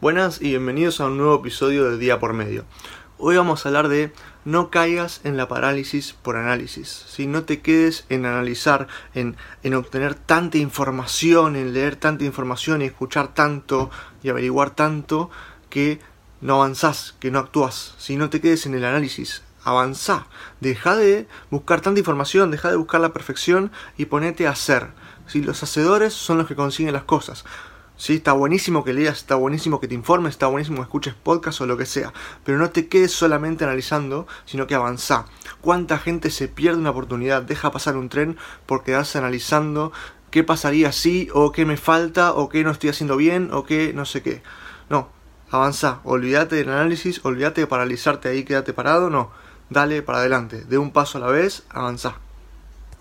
Buenas y bienvenidos a un nuevo episodio de Día por Medio. Hoy vamos a hablar de no caigas en la parálisis por análisis. Si no te quedes en analizar, en, en, obtener tanta información, en leer tanta información y escuchar tanto y averiguar tanto que no avanzás, que no actúas. Si no te quedes en el análisis, avanzá. Deja de buscar tanta información, deja de buscar la perfección y ponete a hacer. Si los hacedores son los que consiguen las cosas. Sí, está buenísimo que leas, está buenísimo que te informes, está buenísimo que escuches podcast o lo que sea, pero no te quedes solamente analizando, sino que avanza. ¿Cuánta gente se pierde una oportunidad, deja pasar un tren por quedarse analizando qué pasaría si, o qué me falta, o qué no estoy haciendo bien, o qué no sé qué? No, avanza, olvídate del análisis, olvídate de paralizarte ahí, quédate parado, no, dale para adelante, de un paso a la vez, avanza.